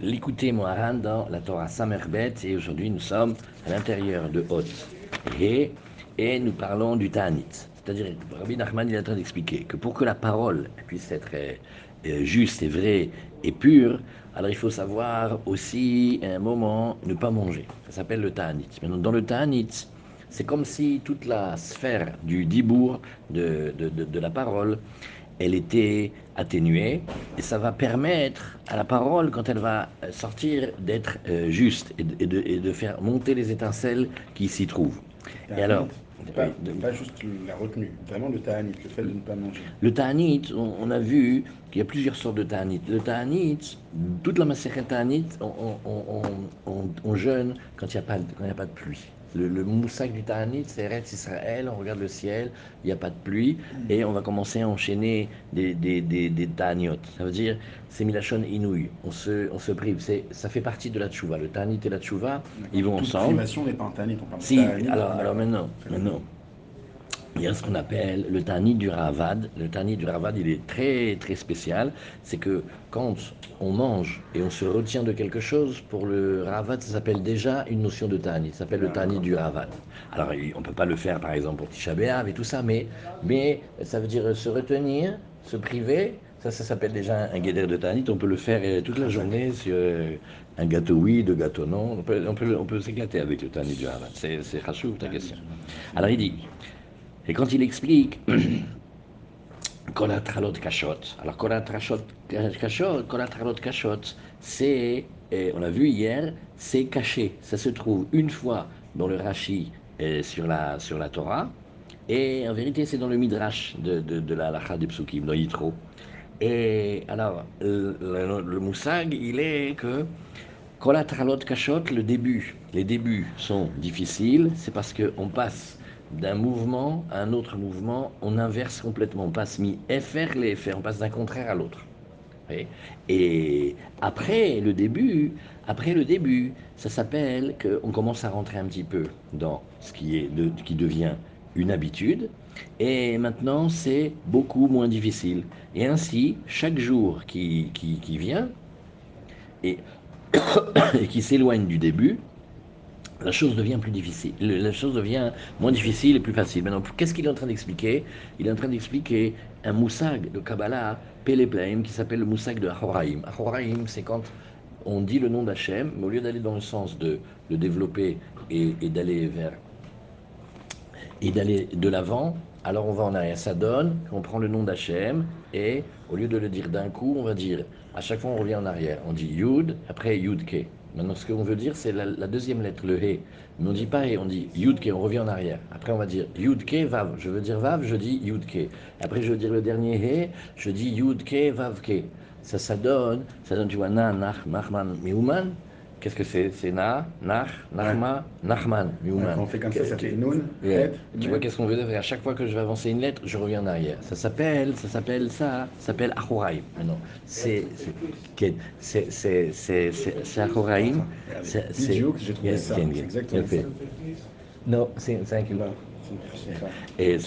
l'écouter Moharan dans la Torah Samerbet et aujourd'hui nous sommes à l'intérieur de Hot et, et nous parlons du Ta'anit. C'est-à-dire, Rabbi Nachman est en train d'expliquer que pour que la parole puisse être euh, euh, juste et vraie et pure, alors il faut savoir aussi à un moment ne pas manger. Ça s'appelle le Ta'anit. Maintenant, dans le Ta'anit, c'est comme si toute la sphère du dibour, de, de, de la parole, elle était atténuée et ça va permettre à la parole, quand elle va sortir, d'être euh, juste et de, et, de, et de, faire monter les étincelles qui s'y trouvent. Et alors pas, pas, juste la retenue, vraiment le ta'anit, le fait de ne pas manger. Le ta'anit, on, on, a vu qu'il y a plusieurs sortes de ta'anit. Le ta'anit, toute la massacre ta'anit, on, on, on, jeûne quand il n'y a, a pas de pluie. Le, le moussac du Ta'anit, c'est Eretz Israël, on regarde le ciel, il n'y a pas de pluie, mm. et on va commencer à enchaîner des, des, des, des. Ça veut dire, c'est Milachon Inouï, on se, on se prive, ça fait partie de la Tchouva. Le Ta'anit et la Tchouva, ils vont ensemble. privation n'est pas un Ta'anit, on parle si, de alors, alors maintenant, maintenant, il y a ce qu'on appelle le Ta'anit du Ravad. Le Ta'anit du Ravad, il est très très spécial. C'est que quand on mange et on se retient de quelque chose, pour le Ravad, ça s'appelle déjà une notion de Ta'anit. Ça s'appelle le Ta'anit du Ravad. Alors, on ne peut pas le faire, par exemple, pour Tisha et tout ça, mais, mais ça veut dire se retenir, se priver. Ça, ça s'appelle déjà un guédère de Ta'anit. On peut le faire toute la journée sur un gâteau oui, deux gâteaux non. On peut, on peut, on peut s'éclater avec le Ta'anit du Ravad. C'est chachou, ta question. Alors, il dit... Et quand il explique Kolatralot Kashot, alors Kolatralot Kashot, Kolatralot Kashot, c'est, on l'a vu hier, c'est caché. Ça se trouve une fois dans le Rashi sur la, sur la Torah, et en vérité c'est dans le Midrash de, de, la Lacha de Psukim, dans Yitro. Et alors, le, le, le Moussag, il est que Kolatralot Kashot, le début, les débuts sont difficiles, c'est parce qu'on passe d'un mouvement à un autre mouvement, on inverse complètement. On passe mi FR les FR, on passe d'un contraire à l'autre. Et après le début, après le début, ça s'appelle qu'on commence à rentrer un petit peu dans ce qui, est de, qui devient une habitude. Et maintenant, c'est beaucoup moins difficile. Et ainsi, chaque jour qui, qui, qui vient et, et qui s'éloigne du début, la chose devient plus difficile, la chose devient moins difficile et plus facile. Maintenant, qu'est-ce qu'il est en train d'expliquer? Il est en train d'expliquer un moussag de Kabbalah, Péléplaim, qui s'appelle le moussag de Ahoraim. Ahoraim, c'est quand on dit le nom d'Hachem, mais au lieu d'aller dans le sens de le développer et, d'aller vers et d'aller de l'avant, alors on va en arrière. Ça donne qu'on prend le nom d'Hachem et au lieu de le dire d'un coup, on va dire à chaque fois on revient en arrière. On dit Yud, après Yud Ke. Maintenant, ce qu'on veut dire, c'est la, deuxième lettre, le He. Mais on dit pas He, on dit Yudke, on revient en arrière. Après, on va dire Yudke, Vav. Je veux dire Vav, je dis Yudke. Après, je veux dire le dernier He, je dis Yudke, Vavke. Ça, ça donne, ça donne, tu vois, Na, Nach, Nachman, Miuman. Qu'est-ce que c'est? C'est Na, Nach, Nachma, Nachman, Miuman. on fait comme ça, ça fait yeah. Tu vois, qu'est-ce qu'on veut dire? À chaque fois que je vais avancer une lettre, je reviens en arrière. Ça s'appelle, ça s'appelle ça, ça s'appelle Ahoraim. Maintenant, c'est, c'est, c'est, c'est, Ahoraim. C'est, j'ai trouvé ça. C'est exactement ça. Non, c'est un. Et,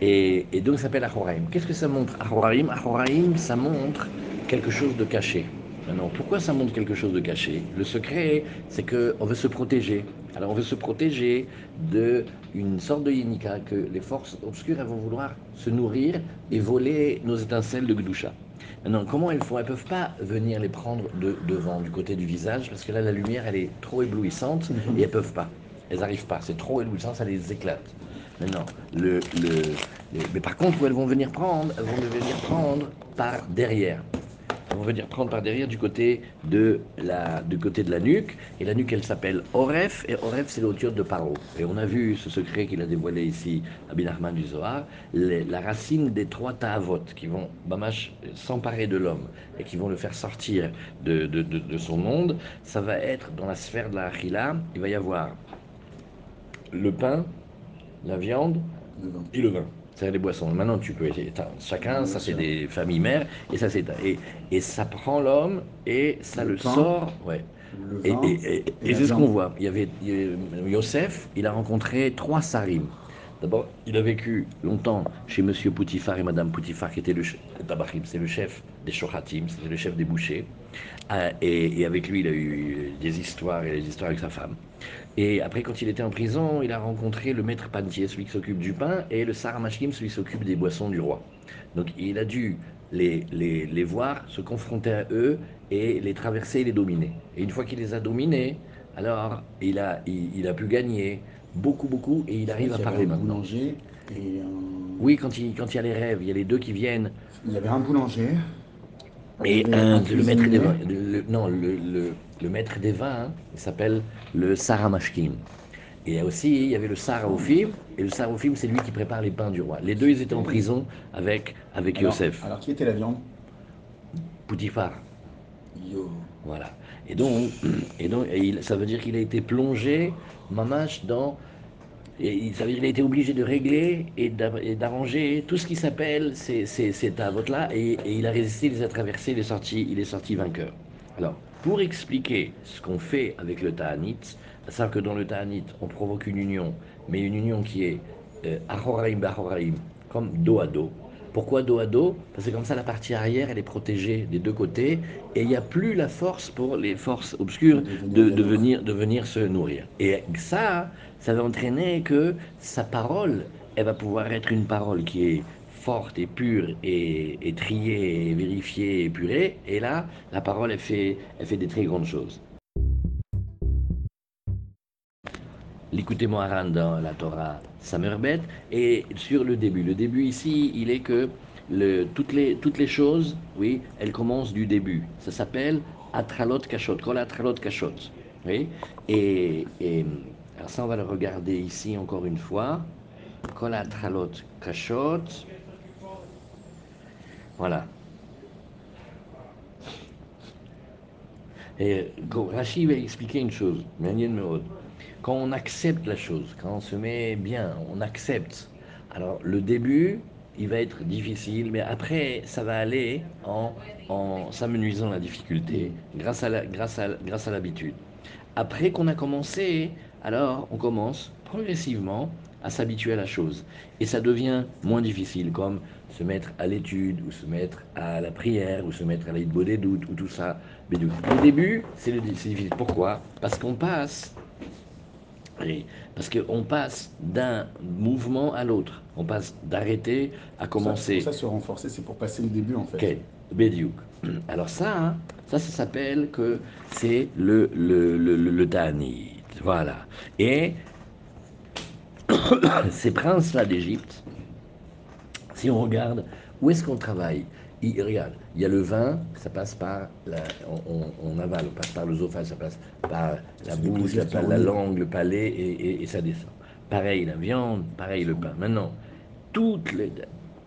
et, et donc ça s'appelle Ahoraim. Qu'est-ce que ça montre Ahoraim Ahoraim, ça montre quelque chose de caché. Maintenant, pourquoi ça montre quelque chose de caché? Le secret, c'est qu'on veut se protéger. Alors, on veut se protéger d'une sorte de yénika que les forces obscures elles vont vouloir se nourrir et voler nos étincelles de Gdusha. Maintenant, comment elles font? Elles ne peuvent pas venir les prendre de, devant, du côté du visage, parce que là, la lumière, elle est trop éblouissante et elles ne peuvent pas. Elles n'arrivent pas. C'est trop éblouissant, ça les éclate. Maintenant, le, le, le, mais par contre, où elles vont venir prendre? Elles vont venir prendre par derrière on veut dire prendre par derrière du côté de la, du côté de la nuque. Et la nuque, elle s'appelle Oref, et Oref, c'est l'auteur de Paro. Et on a vu ce secret qu'il a dévoilé ici à Binarman du Zohar, les, la racine des trois ta'avot qui vont, bamash, s'emparer de l'homme et qui vont le faire sortir de, de, de, de, son monde, ça va être dans la sphère de la Achila, il va y avoir le pain, la viande et le vin c'est les boissons. Maintenant, tu peux. Chacun, ça c'est des familles mères, et ça c'est. Et, et ça prend l'homme, et ça le, le sort. Ouais. Le et, et, et, et c'est ce qu'on voit. Il y avait Yosef, il a rencontré trois sarim. D'abord, il a vécu longtemps chez Monsieur Poutifar et Madame Poutifar, qui était le tabachim, c'est le chef des shohatim, c'était le chef des bouchers. Ah, et, avec lui, il a eu des histoires et des histoires avec sa femme. Et après, quand il était en prison, il a rencontré le maître pantier, celui qui s'occupe du pain, et le saramashkim, celui qui s'occupe des boissons du roi. Donc il a dû les, les, les, voir, se confronter à eux et les traverser et les dominer. Et une fois qu'il les a dominés, alors il a, il, a pu gagner beaucoup, beaucoup, et il arrive à parler maintenant. Boulanger et Oui, quand il, quand il y a les rêves, il y a les deux qui viennent. Il y avait un boulanger. Et un, le maître des vins, non, le, le, le, maître des vins, hein, il s'appelle le Saramashkin. Et aussi, il y avait le Saraofim, et le Saraofim, c'est lui qui prépare les pains du roi. Les deux, ils étaient en prison avec, avec alors, Yosef. Alors, qui était la viande? Poutifar. Yo. Voilà. Et donc, et donc et il, ça veut dire qu'il a été plongé, mamache, dans. Et ça a été obligé de régler et d'arranger tout ce qui s'appelle ces, ces, ces là et, il a résisté, il les a traversés, il est sorti, il est sorti vainqueur. Alors, pour expliquer ce qu'on fait avec le Ta'anit, à savoir que dans le Ta'anit, on provoque une union, mais une union qui est euh, Ahoraim comme dos à dos. Pourquoi dos à dos Parce que comme ça, la partie arrière, elle est protégée des deux côtés, et il n'y a plus la force pour les forces obscures de, de, venir, de venir se nourrir. Et ça, ça va entraîner que sa parole, elle va pouvoir être une parole qui est forte et pure et, et triée et vérifiée et épurée. Et là, la parole, elle fait, elle fait des très grandes choses. L'écoutez Moharan dans la Torah Samerbet et sur le début. Le début ici, il est que toutes, les, choses, oui, elles commencent du début. Ça s'appelle Atralot Kashot, Kol Atralot Kashot. Oui, et, alors ça, on va le regarder ici encore une fois. Kol Atralot Kashot. Voilà. Et Rashi va expliquer une chose, quand on accepte la chose, quand on se met bien, on accepte. Alors le début, il va être difficile, mais après, ça va aller en, en s'amenuisant la difficulté grâce à la, grâce à, grâce à l'habitude. Après qu'on a commencé, alors on commence progressivement à s'habituer à la chose. Et ça devient moins difficile, comme se mettre à l'étude, ou se mettre à la prière, ou se mettre à l'aide des doutes, ou tout ça. Mais au début, c'est difficile. Pourquoi? Parce qu'on passe parce qu'on passe d'un mouvement à l'autre. On passe d'arrêter à commencer. Ça, ça se renforcer, c'est pour passer le début en fait. Ok, Bédiouk. Alors ça, hein, ça, ça s'appelle que c'est le, le, le, le, le. Voilà. Et ces princes-là d'Égypte, si on regarde, où est-ce qu'on travaille? Il, regarde, il y a le vin, ça passe par, la, on, on, avale, on passe par l'œsophage, ça passe par la bouche, la, la, langue, le palais, et, et, et, ça descend. Pareil la viande, pareil le pain. Maintenant, toutes les,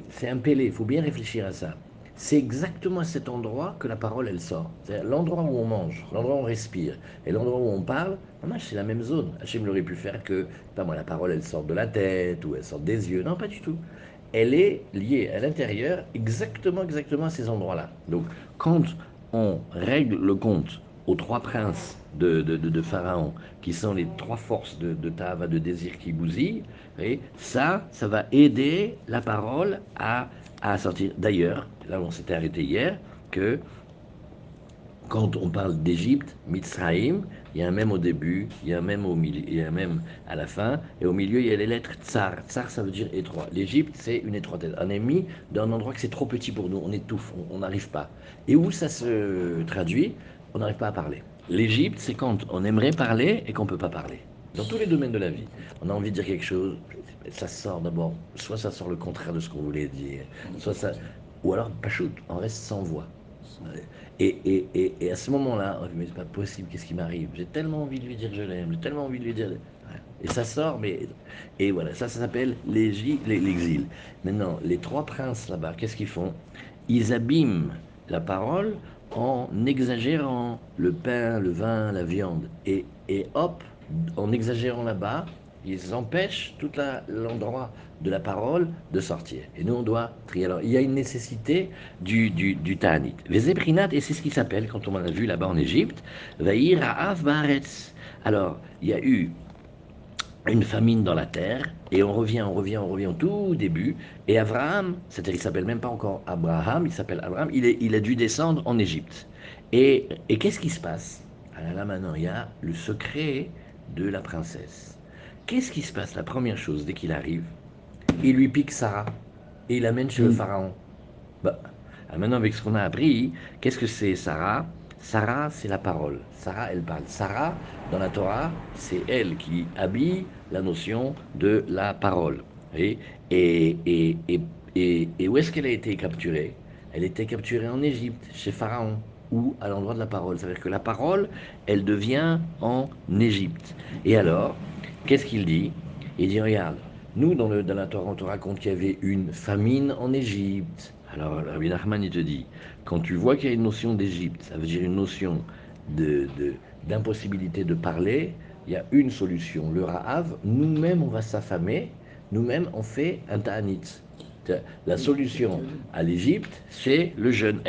c'est un pélé, il faut bien réfléchir à ça. C'est exactement à cet endroit que la parole, elle sort. C'est l'endroit où on mange, l'endroit où on respire, et l'endroit où on parle, c'est la même zone. Hachem l'aurait pu faire que, pas moi, la parole, elle sort de la tête, ou elle sort des yeux. Non, pas du tout elle est liée à l'intérieur exactement, exactement à ces endroits-là. Donc, quand on règle le compte aux trois princes de, de, de, Pharaon, qui sont les trois forces de, de Tava, de désir qui bousillent, et ça, ça va aider la parole à, à sortir. D'ailleurs, là on s'était arrêté hier, que quand on parle d'Égypte, Mitzraïm, il y a un même au début, il y a un même au milieu, il y a un même à la fin, et au milieu il y a les lettres tsar. Tsar ça veut dire étroit. L'Égypte c'est une étroitesse. On est mis dans un endroit que c'est trop petit pour nous, on étouffe, on n'arrive pas. Et où ça se traduit? On n'arrive pas à parler. L'Égypte c'est quand on aimerait parler et qu'on peut pas parler. Dans tous les domaines de la vie, on a envie de dire quelque chose, ça sort d'abord, soit ça sort le contraire de ce qu'on voulait dire, soit ça, ou alors pas shoot, on reste sans voix. Et, et, et, à ce moment-là, mais c'est pas possible, qu'est-ce qui m'arrive? J'ai tellement envie de lui dire je l'aime, j'ai tellement envie de lui dire. Et ça sort, mais. Et voilà, ça, ça s'appelle l'exil. Maintenant, les trois princes là-bas, qu'est-ce qu'ils font? Ils abîment la parole en exagérant le pain, le vin, la viande. Et, et hop, en exagérant là-bas, ils empêchent tout l'endroit de la parole de sortir. Et nous, on doit trier. Alors, il y a une nécessité du, du, du et c'est ce qui s'appelle, quand on l'a vu là-bas en Égypte, Vaïr Ha'af Baaretz. Alors, il y a eu une famine dans la terre, et on revient, on revient, on revient au tout début, et Abraham, c'est-à-dire il s'appelle même pas encore Abraham, il s'appelle Abraham, il, est, il a dû descendre en Égypte. Et, et qu'est-ce qui se passe? Alors là maintenant, il y a le secret de la princesse. Qu'est-ce qui se passe La première chose, dès qu'il arrive, il lui pique Sarah et il l'amène chez le pharaon. Bah, maintenant, avec ce qu'on a appris, qu'est-ce que c'est Sarah? Sarah, c'est la parole. Sarah, elle parle. Sarah, dans la Torah, c'est elle qui habille la notion de la parole. Et, et, et, et, et où est-ce qu'elle a été capturée? Elle était capturée en Égypte, chez Pharaon, ou à l'endroit de la parole. C'est-à-dire que la parole, elle devient en Égypte. Et alors, qu'est-ce qu'il dit? Il dit, regarde, nous, dans, le, dans la Torah, on te raconte qu'il y avait une famine en Égypte. Alors, Rabbi Nachman, il te dit, quand tu vois qu'il y a une notion d'Égypte, ça veut dire une notion d'impossibilité de, parler, il y a une solution. Le Ra'av, nous-mêmes, on va s'affamer, nous-mêmes, on fait un ta'anit. La solution à l'Égypte, c'est le jeûne.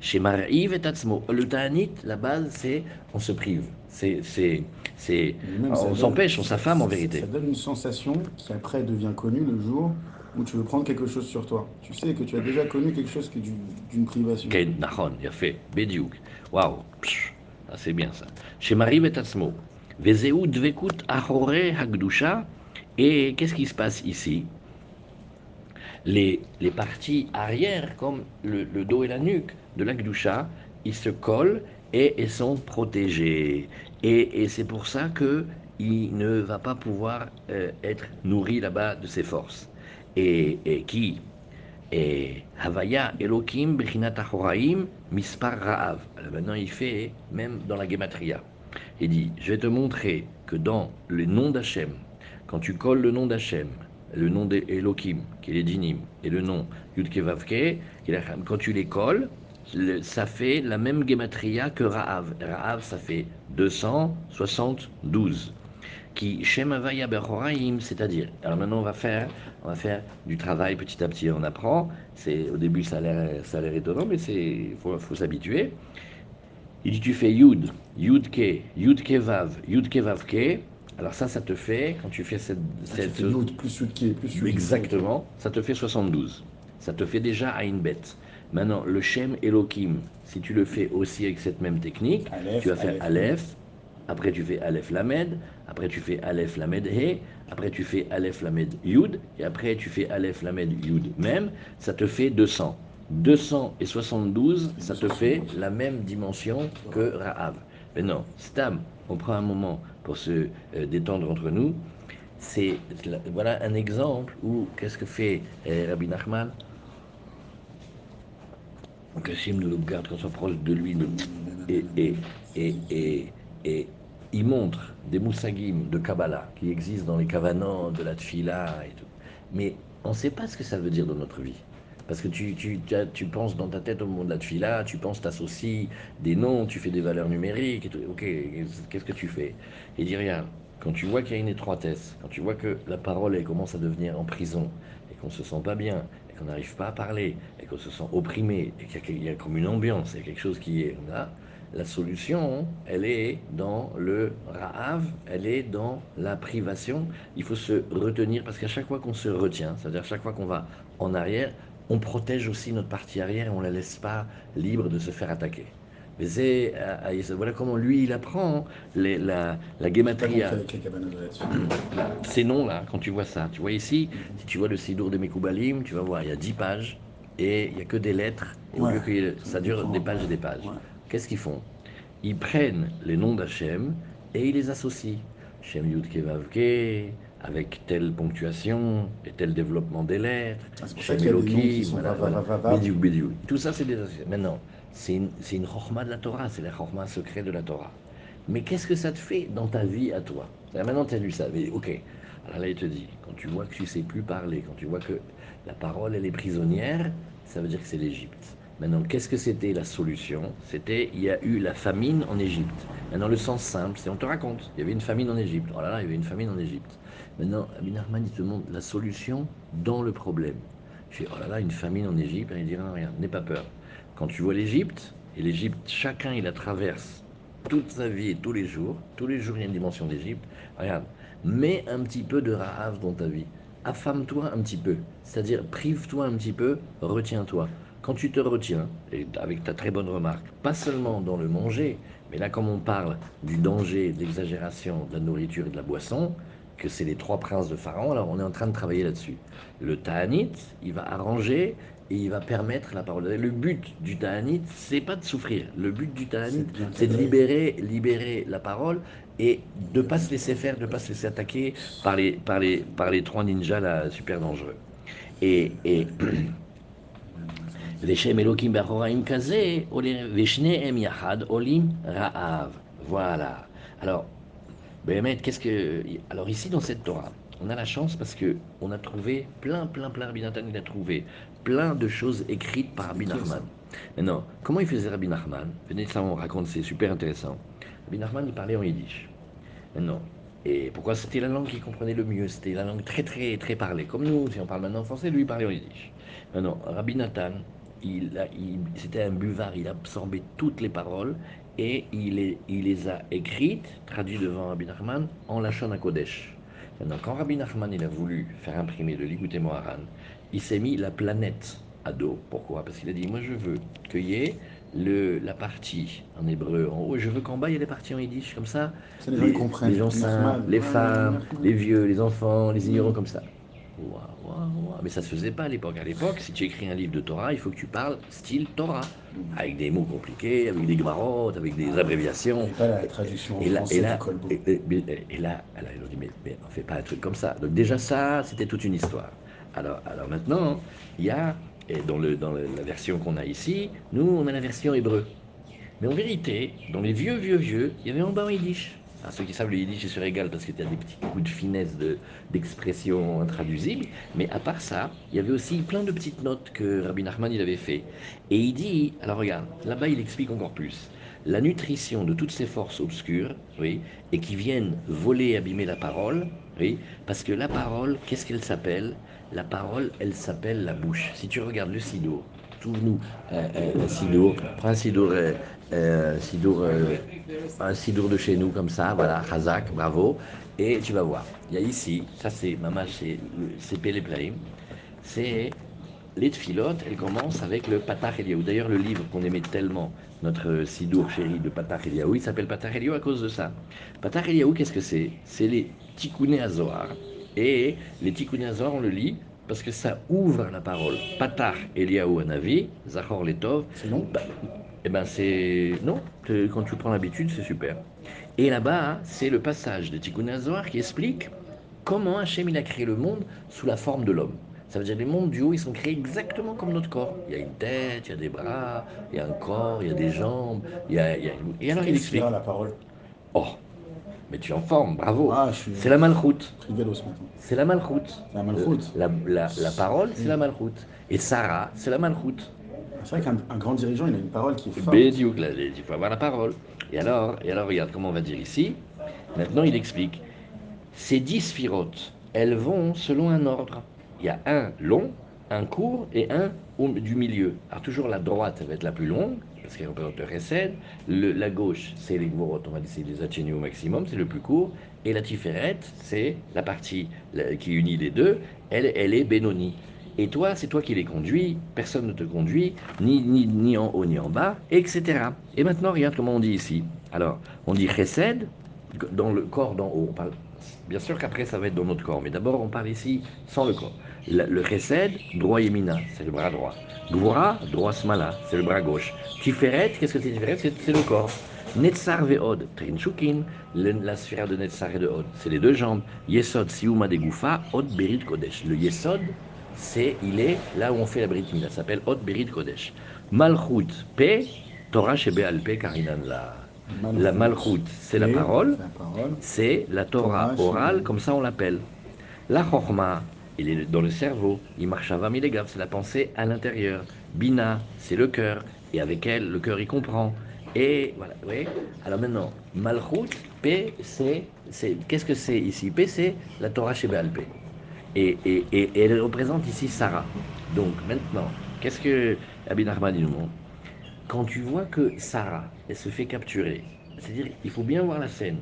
Chez Mar'iv et Tatsmo. Le ta'anit, la base, c'est on se prive. C'est, c'est, c'est, on s'empêche, on s'affame en vérité. Ça donne une sensation qui après devient connue le jour où tu veux prendre quelque chose sur toi. Tu sais que tu as déjà connu quelque chose qui est d'une privation. Nahon, il a fait. Bediouk. Waouh. Ah, c'est bien ça. Chez Marie Betatsmo. Vezeu dvekut ahore hagdusha. Et qu'est-ce qui se passe ici? Les, parties arrière, comme le, dos et la nuque de l'Agdusha, ils se collent et sont protégés. Et, c'est pour ça que il ne va pas pouvoir euh, être nourri là-bas de ses forces et, qui? Et Havaya Elohim Brinat Mispar Ra'av. maintenant il fait même dans la Gematria. Il dit Je vais te montrer que dans le nom d'Hachem, quand tu colles le nom d'Hachem, le nom d'Elohim, qui est les dinim, et le nom Yudkevavke, quand tu les colles, ça fait la même Gematria que Ra'av. Ra'av, ça fait 272 qui Shemavaya Bechoraim, c'est-à-dire, alors maintenant on va faire, on va faire du travail petit à petit, on apprend. C'est au début ça a l'air, ça a l'air étonnant, mais c'est, faut, faut s'habituer. Il dit tu fais Yud, Yud Ke, Yud Yud. Alors ça, ça te fait quand tu fais cette, ah, cette Yud plus Yud Ke plus exactement, ça te fait 72. Ça te fait déjà Ain Bet. Maintenant, le Shem Elohim, si tu le fais aussi avec cette même technique, tu vas faire Aleph, après tu fais Aleph Lamed, après tu fais Aleph Lamed He, après tu fais Aleph Lamed Yud, et après tu fais Aleph Lamed Yud même, ça te fait 200. 200 et 72, ça te fait la même dimension que Ra'av. Mais non, Stam, on prend un moment pour se euh, détendre entre nous. C'est voilà un exemple où qu'est-ce que fait euh, Rabbi Nachman? Que nous garde qu'on s'approche de lui et, et, et, et et il montre des moussagim de Kabbalah qui existent dans les kavanans de la tfila et tout. Mais on ne sait pas ce que ça veut dire dans notre vie. Parce que tu, tu, tu, penses dans ta tête au moment de la tfila, tu penses, t'associes des noms, tu fais des valeurs numériques. Ok, qu'est-ce que tu fais? Et dis rien. Quand tu vois qu'il y a une étroitesse, quand tu vois que la parole elle commence à devenir en prison et qu'on se sent pas bien et qu'on n'arrive pas à parler et qu'on se sent opprimé et qu'il y, a comme une ambiance, il y a quelque chose qui est là, la solution, elle est dans le ra'av, elle est dans la privation. Il faut se retenir parce qu'à chaque fois qu'on se retient, c'est-à-dire chaque fois qu'on va en arrière, on protège aussi notre partie arrière et on ne la laisse pas libre de se faire attaquer. Mais c'est, euh, voilà comment lui il apprend les, la, la gematria. Ces noms-là, quand tu vois ça, tu vois ici, si tu vois le Sidour de Mekoubalim, tu vas voir, il y a 10 pages et il n'y a que des lettres. Et ça dure des pages et des pages. Qu'est-ce qu'ils font? Ils prennent les noms d'Hachem et ils les associent. Shem Yudke Vavke, avec telle ponctuation et tel développement des lettres. Ah, Tout ça, c'est des. Maintenant, c'est une, une de la Torah, c'est la chorma secret de la Torah. Mais qu'est-ce que ça te fait dans ta vie à toi? Maintenant, tu as lu ça, mais ok. Alors là, il te dit, quand tu vois que tu ne sais plus parler, quand tu vois que la parole, elle est prisonnière, ça veut dire que c'est l'Égypte. Maintenant, qu'est-ce que c'était la solution? C'était, il y a eu la famine en Égypte. Maintenant, le sens simple, c'est on te raconte, il y avait une famine en Égypte. Oh là là, il y avait une famine en Égypte. Maintenant, Abin Arman, il te montre la solution dans le problème. Je dis, oh là là, une famine en Égypte, il dit, non, rien, n'aie pas peur. Quand tu vois l'Égypte, et l'Égypte, chacun, il la traverse toute sa vie et tous les jours. Tous les jours, il y a une dimension d'Égypte. Regarde, mets un petit peu de Rahav dans ta vie. Affame-toi un petit peu. C'est-à-dire, prive-toi un petit peu, retiens-toi quand tu te retiens, et avec ta très bonne remarque, pas seulement dans le manger, mais là comme on parle du danger, de l'exagération de la nourriture et de la boisson, que c'est les trois princes de Pharaon, alors on est en train de travailler là-dessus. Le Ta'anit, il va arranger et il va permettre la parole. Le but du Ta'anit, c'est pas de souffrir. Le but du Ta'anit, c'est de libérer, libérer la parole et de ne pas se laisser faire, de ne pas se laisser attaquer par les, par les, par les trois ninjas là, super dangereux. Et, et Voilà. Alors, Bémet, qu'est-ce que. Alors, ici, dans cette Torah, on a la chance parce que on a trouvé plein, plein, plein, Rabbi Nathan, il a trouvé plein de choses écrites par Rabbi Nachman. Maintenant, comment il faisait Rabbi Nachman? Venez, ça, on raconte, c'est super intéressant. Rabbi Nachman, il parlait en yiddish. Maintenant, et pourquoi c'était la langue qu'il comprenait le mieux? C'était la langue très, très, très parlée. Comme nous, si on parle maintenant en français, lui, il parlait en yiddish. Maintenant, Rabbi Nathan, il, il, c'était un buvard, il absorbait toutes les paroles et il, est, il les a écrites, traduites devant Rabbi Nachman, en lâchant à Kodesh. Maintenant, quand Rabbi Nachman il a voulu faire imprimer le Likuté Moharan, il s'est mis la planète à dos. Pourquoi? Parce qu'il a dit Moi, je veux qu'il y ait le, la partie en hébreu en haut, je veux qu'en bas il y ait les parties en yiddish, comme ça, les les gens saints, les femmes, les vieux, les enfants, les ignorants, comme ça. Mais ça se faisait pas à l'époque. À l'époque, si tu écris un livre de Torah, il faut que tu parles style Torah, avec des mots compliqués, avec des gmarottes, avec des abréviations. Et pas la traduction Et là, et là, et, et- là, ils ont dit, mais, mais on fait pas un truc comme ça. Donc déjà ça, c'était toute une histoire. Alors, alors maintenant, il y a, et dans, le, dans le- la version qu'on a ici, nous, on a la version hébreu. Mais en vérité, dans les vieux, vieux, vieux, il y avait en bas en yiddish. Ah, ceux qui savent le yiddish, c'est sur égal parce que tu as des petits coups de finesse de- d'expression intraduisible. Mais à part ça, il y avait aussi plein de petites notes que Rabbi Nachman il avait fait. Et il dit, alors regarde, là-bas il explique encore plus. La nutrition de toutes ces forces obscures, oui, et qui viennent voler et abîmer la parole, oui, parce que la parole, qu'est-ce qu'elle s'appelle? La parole, elle s'appelle la bouche. Si tu regardes le sidour, trouve-nous euh, euh, un prends un sidour, euh, sidour, euh, un sidour de chez nous comme ça, voilà, Hazak, bravo, et tu vas voir. Il y a ici, ça c'est, maman, c'est Péléplaïm, c'est les tfilotes, elles commencent avec le Patach Eliaou. D'ailleurs, le livre qu'on aimait tellement, notre Sidour chéri de Patach Eliaou, il s'appelle Patach Eliaou à cause de ça. Patach Eliaou, qu'est-ce que c'est? C'est les Tikkuné Azohar. Et les Tikkuné Azohar, on le lit parce que ça ouvre la parole. Patach Eliaou Anavi, Zachor Letov, C'est long? Bah, eh ben c'est non. Quand tu prends l'habitude, c'est super. Et là-bas, hein, c'est le passage de Tikkun Hazohar qui explique comment Hachem il a créé le monde sous la forme de l'homme. Ça veut dire les mondes du haut, ils sont créés exactement comme notre corps. Il y a une tête, il y a des bras, il y a un corps, il y a des jambes. Il y a, il y a- Et alors il explique. la parole? Oh, mais tu es en forme, bravo. Ah, suis C'est la malchoute. C'est la malchoute. La malchoute. La, la- la parole, c'est la malchoute. Et Sarah, c'est la malchoute. C'est vrai qu'un un grand dirigeant, il a une parole qui est forte. Bédiouk, il faut avoir la parole. Et alors, et alors, regarde comment on va dire ici. Maintenant, il explique. Ces dix sphirotes, elles vont selon un ordre. Il y a un long, un court et un du milieu. Alors, toujours la droite, elle va être la plus longue, parce qu'elle représente le Resed. Le, la gauche, c'est les Gvorot, on va essayer de les atténuer au maximum, c'est le plus court. Et la Tiferet, c'est la partie qui unit les deux, elle, elle est Benoni. Et toi, c'est toi qui les conduis, personne ne te conduit, ni, ni, ni en haut ni en bas, etc. Et maintenant, regarde comment on dit ici. Alors, on dit chesed dans le corps d'en haut. Bien sûr qu'après, ça va être dans notre corps, mais d'abord, on parle ici sans le corps. Le, le chesed, droit yemina, c'est le bras droit. Gvura, droit smala, c'est le bras gauche. Tiferet, qu'est-ce que c'est Tiferet C'est le corps. Netzar ve'od, trinchukin, le- la sphère de Netzar et de Od, c'est les deux jambes. Yesod, siuma de Goufa, Od berit kodesh. Le Yesod, c'est, il est là où on fait la Brit Mila, ça s'appelle Od berit kodesh. Malchut, P, Torah shebe alpe karinan la. La Malchut, c'est la parole, c'est la Torah orale, comme ça on l'appelle. La Chorma, il est dans le cerveau. Imachava milegav, c'est la pensée à l'intérieur. Bina, c'est le cœur. Et avec elle, le cœur y comprend. Et voilà, oui. Alors maintenant, Malchut, P, c'est. Qu'est-ce que c'est ici? P, c'est la Torah chez P. Et, elle représente ici Sarah. Donc maintenant, qu'est-ce que Abin il nous montre? Quand tu vois que Sarah, elle se fait capturer, c'est-à-dire, il faut bien voir la scène.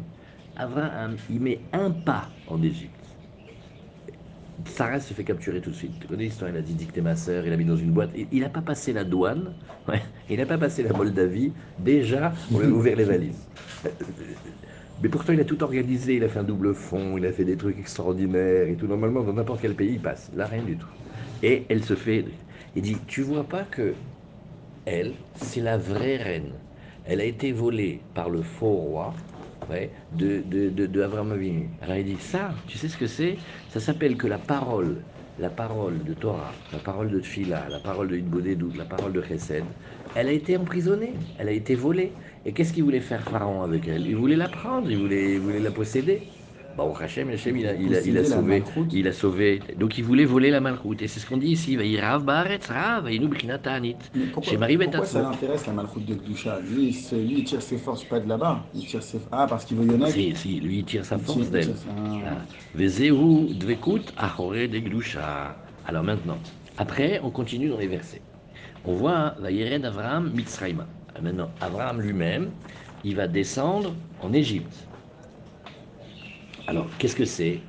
Abraham, il met un pas en Égypte. Sarah se fait capturer tout de suite. Tu connais l'histoire, il a dit dicter ma sœur, il a mis dans une boîte. Il n'a pas passé la douane, il n'a pas passé la Moldavie. Déjà, on lui a ouvert les valises. Mais pourtant, il a tout organisé, il a fait un double fond, il a fait des trucs extraordinaires et tout. Normalement, dans n'importe quel pays, il passe. Là, rien du tout. Et elle se fait. Il dit Tu vois pas que elle, c'est la vraie reine. Elle a été volée par le faux roi ouais, de, de, de, de. Alors il dit Ça, tu sais ce que c'est? Ça s'appelle que la parole, la parole de Torah, la parole de Tfila, la parole de Hidbodedut, la parole de Chesed, elle a été emprisonnée, elle a été volée. Et qu'est-ce qu'il voulait faire Pharaon avec elle? Il voulait la prendre, il voulait la posséder. Bon, Hachem, Hachem, il a, il a, il a sauvé, il a sauvé. Donc il voulait voler la malchoute. Et c'est ce qu'on dit ici. Rav, ta'anit. Mais pourquoi, Chez Marie pourquoi ça l'intéresse la malchoute de Gdusha lui, il se- lui, il tire ses forces pas de là-bas. Il tire ses... Ah, parce qu'il veut Yonek Si, si, lui, il tire sa force d'elle. Vezehu dvekut achore de gdusha. Alors maintenant, après, on continue dans les versets. On voit Vayered Avraham Mitzrayma. Ah, Maintenant, Abraham lui-même, il va descendre en Égypte. Alors, qu'est-ce que c'est?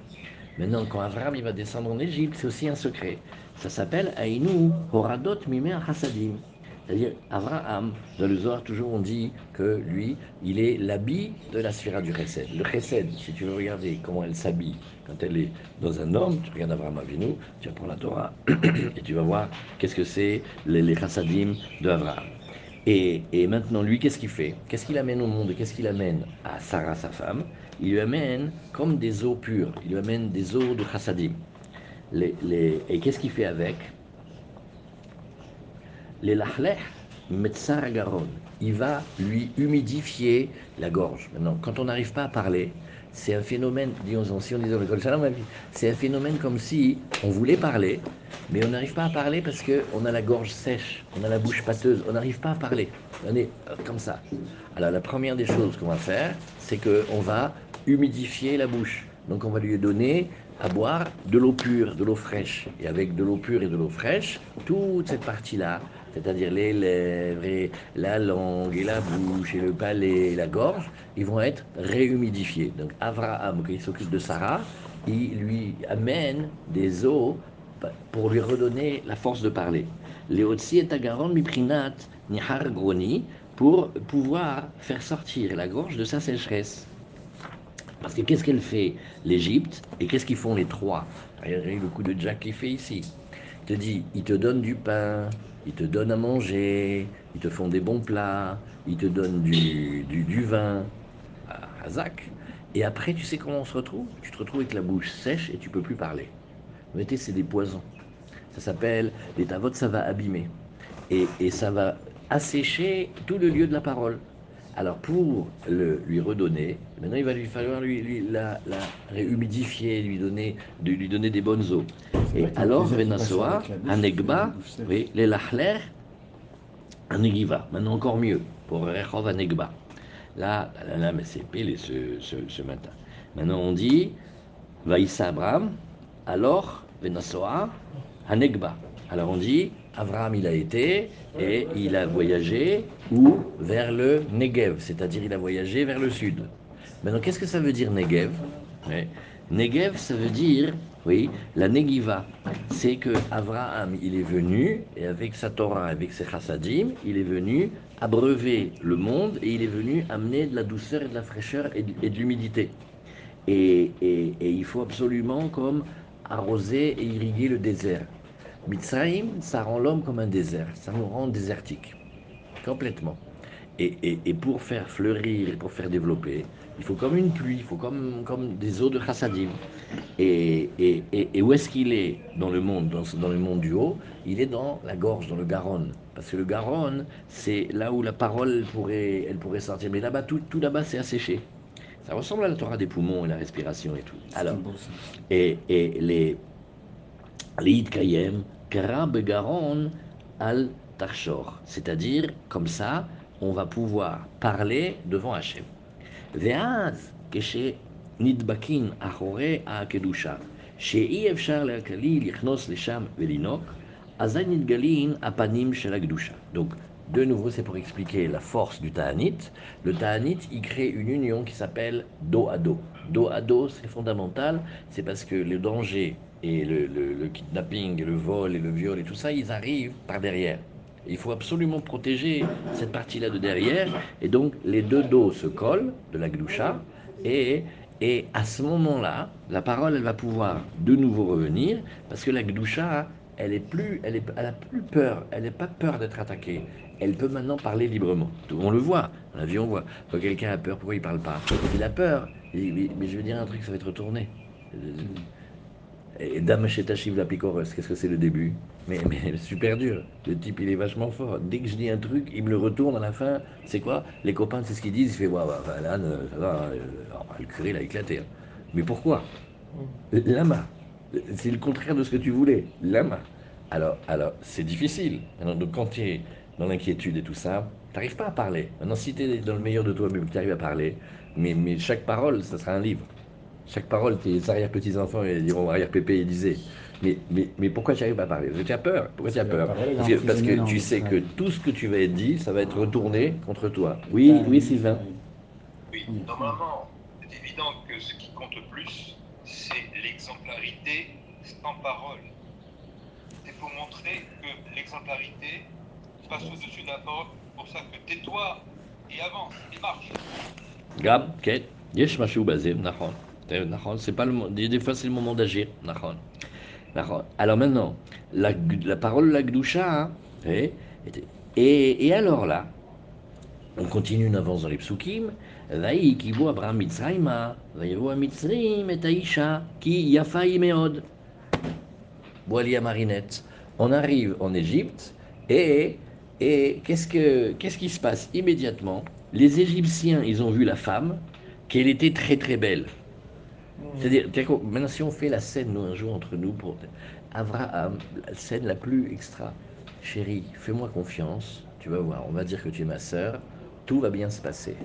Maintenant, quand il va descendre en Égypte, c'est aussi un secret. Ça s'appelle Aïnou Horadot Mimer Hasadim. C'est-à-dire, Abraham, dans le Zohar, toujours on dit que lui, il est l'habit de la sphère du Chesed. Le Chesed, si tu veux regarder comment elle s'habille quand elle est dans un homme, tu regardes Abraham Avinu, tu vas prendre la Torah et tu vas voir qu'est-ce que c'est les, les Chassadim. Et, et maintenant, lui, qu'est-ce qu'il fait? Qu'est-ce qu'il amène au monde? Qu'est-ce qu'il amène à Sarah, sa femme? Il lui amène comme des eaux pures. Il lui amène des eaux de chassadim. Les, et qu'est-ce qu'il fait avec? Les lachlech metzar garon. Il va lui humidifier la gorge. Maintenant, quand on n'arrive pas à parler, c'est un phénomène, disons, si on disait c'est un phénomène comme si on voulait parler, mais on n'arrive pas à parler parce qu'on a la gorge sèche, on a la bouche pâteuse, on n'arrive pas à parler. On est euh, comme ça. Alors la première des choses qu'on va faire, c'est qu'on va humidifier la bouche. Donc on va lui donner à boire de l'eau pure, de l'eau fraîche. Et avec de l'eau pure et de l'eau fraîche, toute cette partie-là, c'est-à-dire les lèvres, et la langue, et la bouche, et le palais, et la gorge, ils vont être réhumidifiés. Donc Abraham, quand il s'occupe de Sarah, il lui amène des eaux pour lui redonner la force de parler. Léotsi et Agaron miprinat nihar groni pour pouvoir faire sortir la gorge de sa sécheresse. Parce que qu'est-ce qu'elle fait l'Égypte et qu'est-ce qu'ils font les trois? Regardez le coup de Jack qu'il fait ici. Il te dit, ils te donnent du pain, ils te donnent à manger, ils te font des bons plats, ils te donnent du, vin, à Hazak. Et après, tu sais comment on se retrouve? Tu te retrouves avec la bouche sèche et tu peux plus parler. Mettez, c'est des poisons. Ça s'appelle, les tavotes, ça va abîmer. Et ça va assécher tout le lieu de la parole. Alors pour le, lui redonner, maintenant il va lui falloir lui, lui la, la réhumidifier, lui donner, de lui donner des bonnes eaux. Et alors, Venasoa, Anegba, sèche. oui, les lachler, Anegiva. Maintenant encore mieux, pour Rechov Anegba. Là, là, là, mais c'est pile ce, ce, ce matin. Maintenant on dit, Vaïssa Abraham, alors Venasoa, Anegba. Alors on dit, Abraham il a été et il a voyagé où? Vers le Negev, c'est-à-dire il a voyagé vers le sud. Maintenant qu'est-ce que ça veut dire Negev? Negev ça veut dire, oui, la Negiva. C'est que Abraham il est venu et avec sa Torah, avec ses chassadim, il est venu abreuver le monde et il est venu amener de la douceur et de la fraîcheur et de, et de l'humidité. Et, et- et il faut absolument comme arroser et irriguer le désert. Mitzrayim, ça rend l'homme comme un désert, ça nous rend désertique, complètement. Et, et- et pour faire fleurir et pour faire développer, il faut comme une pluie, il faut comme, comme des eaux de chassadim. Et, et- où est-ce qu'il est dans le monde, dans, dans le monde du haut? Il est dans la gorge, dans le Garonne. Parce que le Garonne, c'est là où la parole pourrait, elle pourrait sortir. Mais là-bas, tout, tout là-bas, c'est asséché. Ça ressemble à la Torah des poumons et la respiration et tout. Alors, et, et les al Tarshor. C'est-à-dire, comme ça, on va pouvoir parler devant Hachem. ואז כשנדבקים אחורי הקדושה, שאי אפשר לכלי לכנוס לשם ולינוק, אזי נתגלים הפנים של הקדושה. Donc, de nouveau, c'est pour expliquer la force du Ta'anit. Le Ta'anit, il crée une union qui s'appelle dos à dos. Dos à dos, c'est fondamental. C'est parce que le danger et le, kidnapping, et le vol et le viol et tout ça, ils arrivent par derrière. Il faut absolument protéger cette partie-là de derrière. Et donc, les deux dos se collent de la gloucha. Et, et à ce moment-là, la parole, elle va pouvoir de nouveau revenir. Parce que la gloucha, elle est plus, elle, est, elle a plus peur. Elle n'a pas peur d'être attaquée. Elle peut maintenant parler librement. On le voit. La vie, on voit. Quand quelqu'un a peur, pourquoi il parle pas? Il a peur. Il- mais, mais je veux dire un truc, ça va être retourné. Et Dame Chetachiv la picoreuse, qu'est-ce que c'est le début? Mais, mais super dur. Le type, il est vachement fort. Dès que je dis un truc, il me le retourne à la fin. C'est quoi? Les copains, c'est ce qu'ils disent. Il fait Ouais, ouais, là, ne- ça va, euh, le curé, il a éclaté. hein. Mais pourquoi? Lama. C'est le contraire de ce que tu voulais. Lama. Alors, alors c'est difficile. Alors, donc, quand tu es dans l'inquiétude et tout ça, tu n'arrives pas à parler. Maintenant, si tu es dans le meilleur de toi-même, tu arrives à parler, mais, mais chaque parole, ça sera un livre. Chaque parole, tes arrière-petits-enfants ils diront arrière-pépé, ils disaient. Mais, mais, mais pourquoi tu n'arrives pas à parler? Parce que tu as peur. Pourquoi tu as Parce que la peur Parce que, parce que tu sais que tout ce que tu vas être dit, ça va être retourné contre toi. Oui, oui, Sylvain. Oui, Oui. normalement, c'est évident que ce qui compte le plus, c'est l'exemplarité sans parole. C'est pour montrer que l'exemplarité passe au-dessus de la parole. C'est pour ça que tais-toi et avance et marche. Gab, כן, יש משהו בזה, נכון. נכון, c'est pas le mo- des, des fois c'est le moment d'agir, נכון. נכון. Alors maintenant, la, la parole la gdoucha, hein, et, et, et alors là, on continue, on avance dans les psukim, ויהי כי בוא אברהם מצרימה, ויבוא המצרים את האישה, כי יפה היא מאוד. Boali à Marinette. On arrive en Égypte et, et qu'est-ce, que, qu'est-ce qui se passe immédiatement Les Égyptiens, ils ont vu la femme, qu'elle était très très belle. C'est-à-dire, c'est-à-dire que maintenant si on fait la scène, nous, un jour, entre nous, pour Abraham, la scène la plus extra, chérie, fais-moi confiance, tu vas voir, on va dire que tu es ma sœur, tout va bien se passer.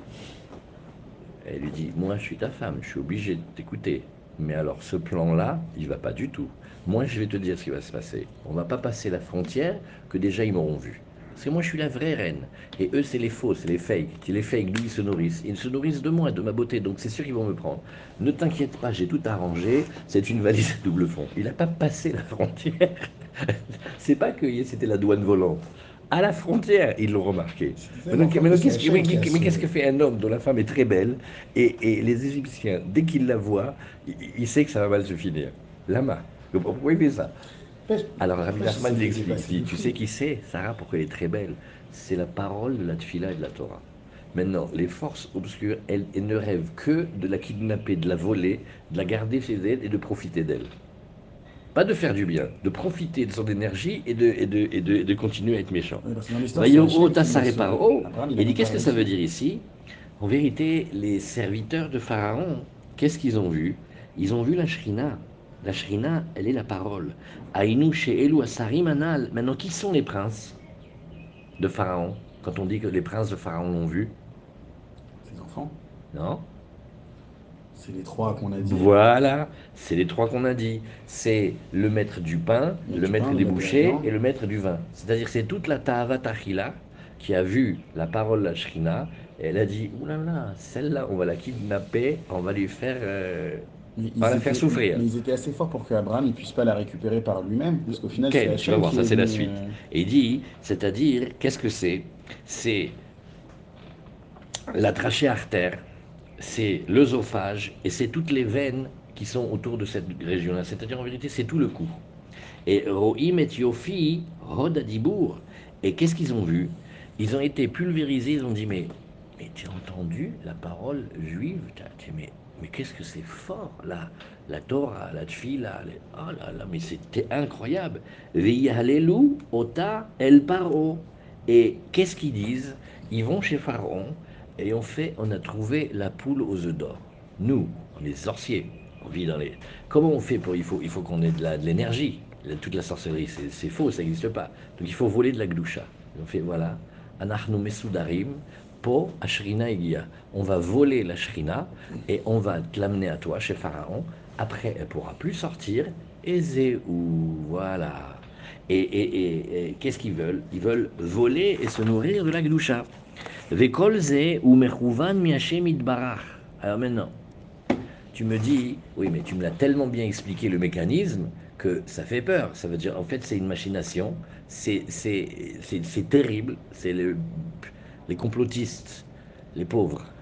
Elle lui dit, moi je suis ta femme, je suis obligé de t'écouter. Mais alors ce plan-là, il va pas du tout. Moi je vais te dire ce qui va se passer. On va pas passer la frontière que déjà ils m'auront vu. Parce que moi je suis la vraie reine. Et eux c'est les faux, c'est les fakes. C'est les fakes, d'où ils se nourrissent. Ils se nourrissent de moi, de ma beauté. Donc c'est sûr qu'ils vont me prendre. Ne t'inquiète pas, j'ai tout arrangé. C'est une valise à double fond. Il n'a pas passé la frontière. c'est pas que c'était la douane volante. À la frontière, ils l'ont remarqué. Qu'est-ce que, mais, qu'est-ce que fait un homme dont la femme est très belle et, et les Égyptiens, dès qu'ils la voient, il, il sait que ça va mal se finir. Lama. Pourquoi il fait ça Alors Rabbi Nachman dit, tu sais qui c'est? Sarah, pourquoi elle est très belle? C'est la parole de la Tfila et de la Torah. Maintenant, les forces obscures, elles, elles ne rêvent que de la kidnapper, de la voler, de la garder chez elle et de profiter d'elle. Pas de faire du bien, de profiter de son énergie et de, et de, et de, et de continuer à être méchant. Il dit qu'est-ce que ça veut dire ici? En vérité, les serviteurs de Pharaon, qu'est-ce qu'ils ont vu? Ils ont vu la Shrina. La Shrina, elle est la parole. Aïnou chez Elou Asarim Anal. Maintenant, qui sont les princes de Pharaon? Quand on dit que les princes de Pharaon l'ont vu, Ses enfants. non C'est les trois qu'on a dit. Voilà, c'est les trois qu'on a dit. C'est le maître du pain, Le maître pain, des le bouchées viande. et le maître du vin. C'est-à-dire que c'est toute la Achila qui a vu la parole de la Shrina et elle a dit Oulala, là là, celle-là, on va la kidnapper, on va lui faire. euh, Mais On va la étaient- faire souffrir. Mais ils étaient assez forts pour qu'Abraham ne puisse pas la récupérer par lui-même, parce qu'au final, Ok, c'est tu Hachem vas voir, ça, est c'est la suite. euh, Et il dit C'est-à-dire, qu'est-ce que c'est? C'est la trachée artère, c'est l'œsophage et c'est toutes les veines qui sont autour de cette région-là. C'est-à-dire, en vérité, c'est tout le cou. Et Rohim et Yofi, Rod. Et qu'est-ce qu'ils ont vu? Ils ont été pulvérisés, ils ont dit Mais, mais tu as entendu la parole juive? Mais, mais qu'est-ce que c'est fort là? La Torah, la Tfila, les- oh là là, mais c'était incroyable. Ota el paro. Et qu'est-ce qu'ils disent? Ils vont chez Pharaon et on fait, on a trouvé la poule aux œufs d'or. Nous, on est sorciers, on vit dans les. Comment on fait pour Il faut, il faut qu'on ait de l'énergie. Toute la sorcellerie, c'est faux, ça n'existe pas. Donc il faut voler de la gdoucha. On fait voilà, anachnu mesudarim, po ashrina. On va voler la shrina et on va te l'amener à toi chez Pharaon. Après, elle pourra plus sortir. Et ou voilà. Et, et- et- qu'est-ce qu'ils veulent? Ils veulent voler et se nourrir de la Gdusha. Alors maintenant, tu me dis, oui, mais tu me l'as tellement bien expliqué le mécanisme que ça fait peur. Ça veut dire, en fait, c'est une machination, c'est terrible, c'est le- les complotistes, les pauvres,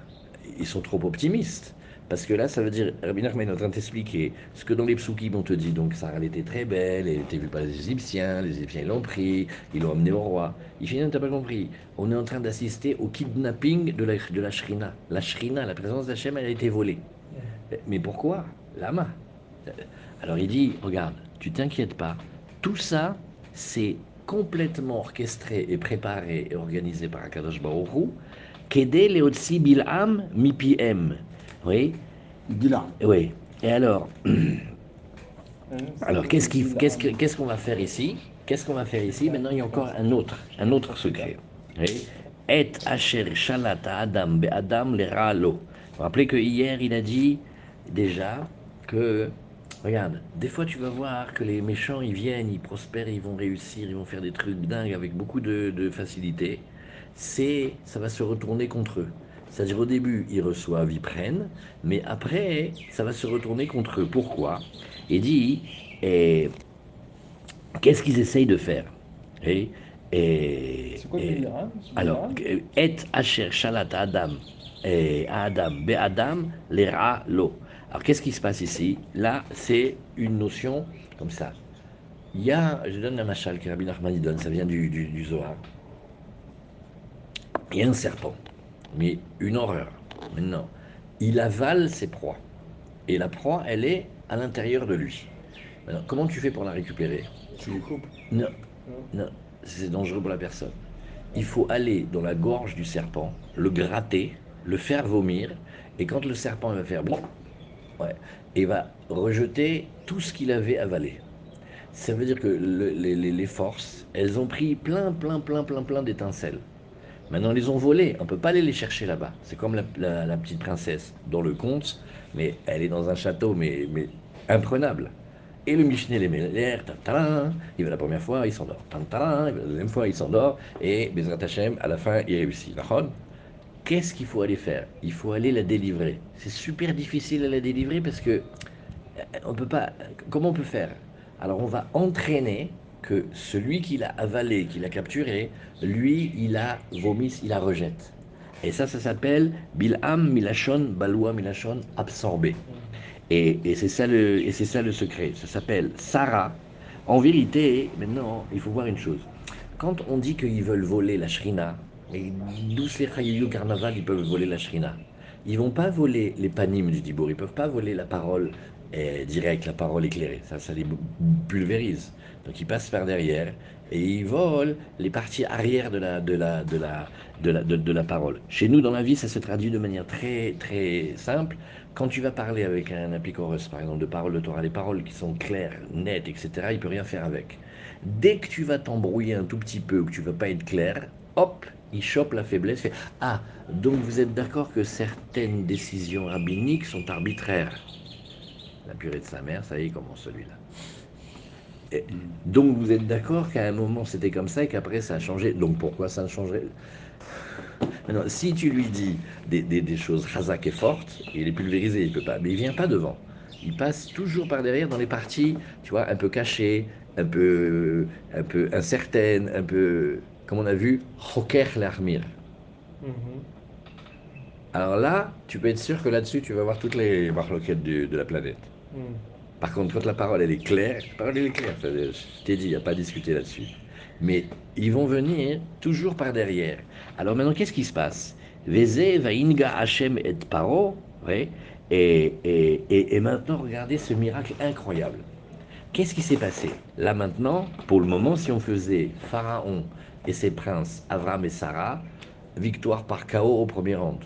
ils sont trop optimistes. Parce que là, ça veut dire, Rabbi Nachman est en train de t'expliquer ce que dans les psukim on te dit. Donc, Sarah, elle était très belle, elle était vue par les Égyptiens, les Égyptiens l'ont pris, ils l'ont emmenée au roi. Il non, t'as pas compris. On est en train d'assister au kidnapping de la, de la Shrina. La Shrina, la présence d'Hachem, elle a été volée. Mais pourquoi? Lama. Alors il dit, regarde, tu t'inquiètes pas, tout ça, c'est complètement orchestré et préparé et organisé par Akadosh Baruch Hu, Kede leotsi bil'am mipiem. Oui, Bilan. oui. Et alors, alors qu'est-ce qu'on va faire ici? Qu'est-ce qu'on va faire ici? Maintenant, il y a encore un autre, un autre secret. Oui. Et asher adam be adam le Vous vous rappelez que hier, il a dit déjà que, regarde, des fois tu vas voir que les méchants, ils viennent, ils prospèrent, ils vont réussir, ils vont faire des trucs dingues avec beaucoup de, de facilité. C'est, ça va se retourner contre eux. C'est-à-dire au début, ils reçoivent, ils prennent, mais après, ça va se retourner contre eux. Pourquoi? Il dit, et, qu'est-ce qu'ils essayent de faire? Et, et, quoi et- hein? Alors, et asher shalat Adam, et Adam, be Adam, l'era lo. Alors, qu'est-ce qui se passe ici? Là, c'est une notion comme ça. Il y a, je donne un machal que Rabbi Nachman donne, ça vient du, du, du Zohar. Il y a un serpent, mais une horreur. Maintenant, il avale ses proies. Et la proie, elle est à l'intérieur de lui. Maintenant, comment tu fais pour la récupérer? Tu les coupes? non, non, c'est dangereux pour la personne. Il faut aller dans la gorge du serpent, le gratter, le faire vomir, et quand le serpent va faire bon, ouais, il va rejeter tout ce qu'il avait avalé. Ça veut dire que le- les, les- les forces, elles ont pris plein, plein, plein, plein, plein d'étincelles. Maintenant, elles les ont volées. On ne peut pas aller les chercher là-bas. C'est comme la, petite princesse dans le conte, mais elle est dans un château, mais, imprenable. Et le Mishneh les met tantara, il va la première fois, il s'endort. Il va la deuxième fois, il s'endort. Et Bezrat Hashem, à la fin, il réussit. Qu'est-ce qu'il faut aller faire? Il faut aller la délivrer. C'est super difficile à la délivrer parce que euh, on peut pas. Comment on peut faire? Alors on va entraîner que celui qui l'a avalé, qui l'a capturé, lui, il a vomi, il la rejette. Et ça, ça s'appelle Bilham Milachon, Baloua Milachon, absorbé. Et, c'est ça le, secret. Ça s'appelle Sarah. En vérité, maintenant, il faut voir une chose. Quand on dit qu'ils veulent voler la shrina, et d'où les Chayiyu Carnaval, ils peuvent voler la shrina? Ils vont pas voler les panim du Dibour, ils peuvent pas voler la parole euh, directe, la parole éclairée. Ça, ça les pulvérise. Donc ils passent par derrière et ils volent les parties arrière de la, de la, de la, parole. Chez nous, dans la vie, ça se traduit de manière très, très simple. Quand tu vas parler avec un apicorus, par exemple, de paroles de Torah, les paroles qui sont claires, nettes, etc., il peut rien faire avec. Dès que tu vas t'embrouiller un tout petit peu, que tu vas pas être clair, hop, il chope la faiblesse. ah, donc vous êtes d'accord que certaines décisions rabbiniques sont arbitraires? La purée de sa mère, ça y est, il commence celui-là. Et donc vous êtes d'accord qu'à un moment c'était comme ça et qu'après ça a changé? Donc pourquoi ça ne changerait Maintenant, si tu lui dis des, des- des choses chazak et fortes, il est pulvérisé, il peut pas. Mais il vient pas devant. Il passe toujours par derrière dans les parties, tu vois, un peu cachées, un peu, un peu incertaines, un peu, comme on a vu, choker l'armir. Mhm. Alors là, tu peux être sûr que là-dessus, tu vas voir toutes les marloquettes du- de la planète. Mhm. Par contre, quand la parole elle est claire, la parole elle est claire, ça, je t'ai dit, il n'y a pas à discuter là-dessus. Mais ils vont venir toujours par derrière. Alors maintenant, qu'est-ce qui se passe? Veze vainga Hashem et paro, et maintenant, regardez ce miracle incroyable. Qu'est-ce qui s'est passé? Là maintenant, pour le moment, si on faisait Pharaon et ses princes, Avram et Sarah, victoire par chaos au premier round.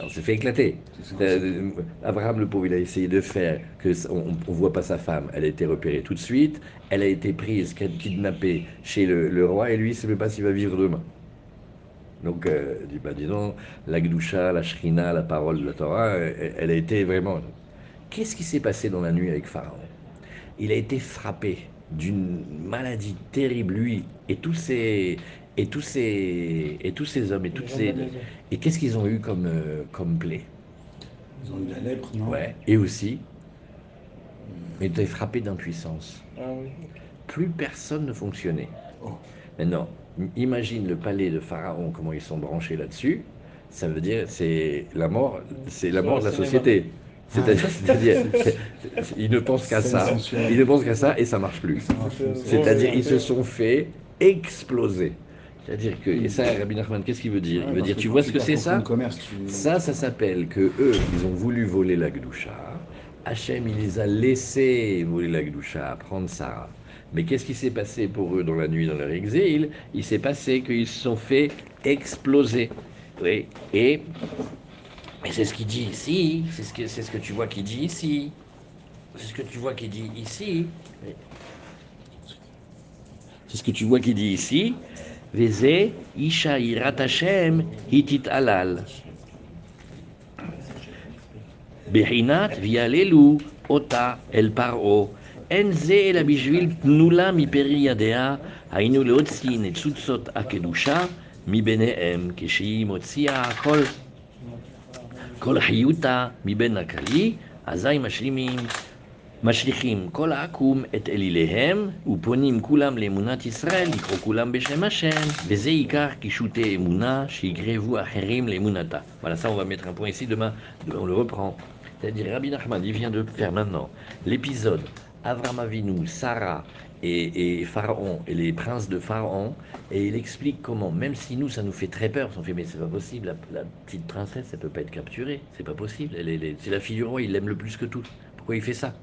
On s'est fait éclater. Euh, Abraham, le pauvre, il a essayé de faire que on ne voit pas sa femme. Elle a été repérée tout de suite. Elle a été prise, kidnappée chez le, roi, et lui, il ne sait même pas s'il va vivre demain. Donc, euh, dit, bah, dis donc, la Gdusha, la Shrina, la parole de la Torah, elle, elle a été vraiment. Qu'est-ce qui s'est passé dans la nuit avec Pharaon? Il a été frappé d'une maladie terrible, lui et tous ces et tous ces et tous ces hommes et toutes ces et qu'est-ce qu'ils ont eu comme euh, comme plaie? Ils ont eu la lèpre, non? Ouais. Et aussi, ils étaient frappés d'impuissance. Ah oui. Plus personne ne fonctionnait. Oh. Maintenant, imagine le palais de Pharaon, comment ils sont branchés là-dessus. Ça veut dire, c'est la mort, c'est la mort de la société. Ah. C'est-à-dire, c'est-à-dire, ils ne pensent qu'à ça, ils ne pensent qu'à ça et ça marche plus. C'est-à-dire, ils se sont fait exploser. C'est-à-dire que, et ça, Rabbi Nachman, qu'est-ce qu'il veut dire Ouais, Il veut dire, tu vois ce que c'est ça le commerce, tu- Ça, ça s'appelle que eux, ils ont voulu voler la Gdoucha. Hachem, il les a laissés voler la Gdoucha, prendre Sarah. Mais qu'est-ce qui s'est passé pour eux dans la nuit, dans leur exil? Il s'est passé qu'ils se sont fait exploser. Oui. Et, et c'est ce qu'il dit ici. C'est ce que, c'est ce que tu vois qu'il dit ici. C'est ce que tu vois qu'il dit ici. Oui. C'est ce que tu vois qu'il dit ici. Veze, Isha Irat Hashem, Hitit Alal. בחינת ויעללו אותה אל פרעה. אין זה אלא בשביל תנולה מפרי ידיה, היינו להוציא ניצוצות הקדושה מביניהם, כשהיא מוציאה כל, כל חיותה מבין הכלי, אזי משלימים, משליכים כל העקום את אליליהם, ופונים כולם לאמונת ישראל, לקרוא כולם בשם השם, וזה עיקר קישוטי אמונה, שיקרבו אחרים לאמונתה. Voilà, ça on va mettre un point ici, demain on le reprend. C'est-à-dire Rabbi Nachman, il vient de faire maintenant l'épisode Avram Avinu, Sarah et, et Pharaon et les princes de Pharaon, et il explique comment, même si nous ça nous fait très peur, parce qu'on fait mais c'est pas possible, la, la petite princesse elle peut pas être capturée, c'est pas possible, elle, est- elle est- c'est la fille du roi, il l'aime le plus que tout. Pourquoi il fait ça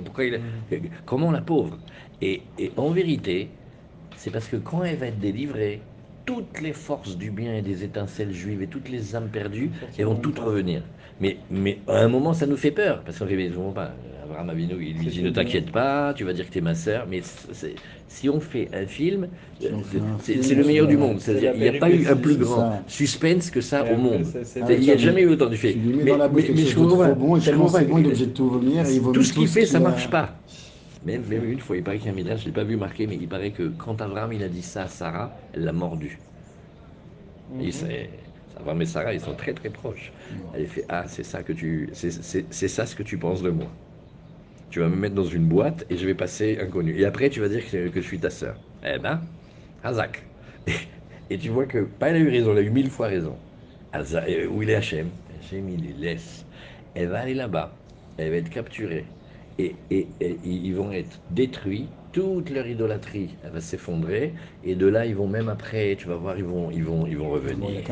Pourquoi, il, Comment la pauvre et, et en vérité, c'est parce que quand elle va être délivrée, toutes les forces du bien et des étincelles juives et toutes les âmes perdues, elles vont toutes revenir. Mais, mais à un moment, ça nous fait peur, parce qu'on fait, mais pas. Abraham Avinu, il lui dit, ne t'inquiète pas, tu vas dire que t'es ma sœur. Mais c'est- si on fait un film, c'est film, c'est le meilleur du monde. c'est C'est-à-dire, il n'y a pas eu un plus grand ça. suspense que ça au monde. Ah, Il n'y a tu jamais eu autant du fait. Tu lui mets dans la bouche quelque chose je comprends trop pas. bon, et Je tellement comprends c'est pas. bon, il est obligé de tout vomir, et il vomit Tout ce qu'il fait, ça a- marche pas. Même, même une fois, il paraît qu'il y a un midrash, je ne l'ai pas vu marqué, mais il paraît que quand Abraham il a dit ça à Sarah, elle l'a mordu. Et Abraham et Sarah, ils sont très très proches. Elle fait Ah, c'est ça que tu. C'est ça ce que tu penses de moi. Tu vas me mettre dans une boîte et je vais passer inconnu. Et après, tu vas dire que, que je suis ta sœur. Eh ben, Hazak. Et, et tu vois que, pas elle a eu raison, elle a eu mille fois raison. Hazak, euh, où il est Hachem Hachem, il les laisse. Elle va aller là-bas. Elle va être capturée. Et, et- et ils vont être détruits. Toute leur idolâtrie, elle va s'effondrer. Et de là, ils vont même après, tu vas voir, ils vont, ils vont, ils vont revenir.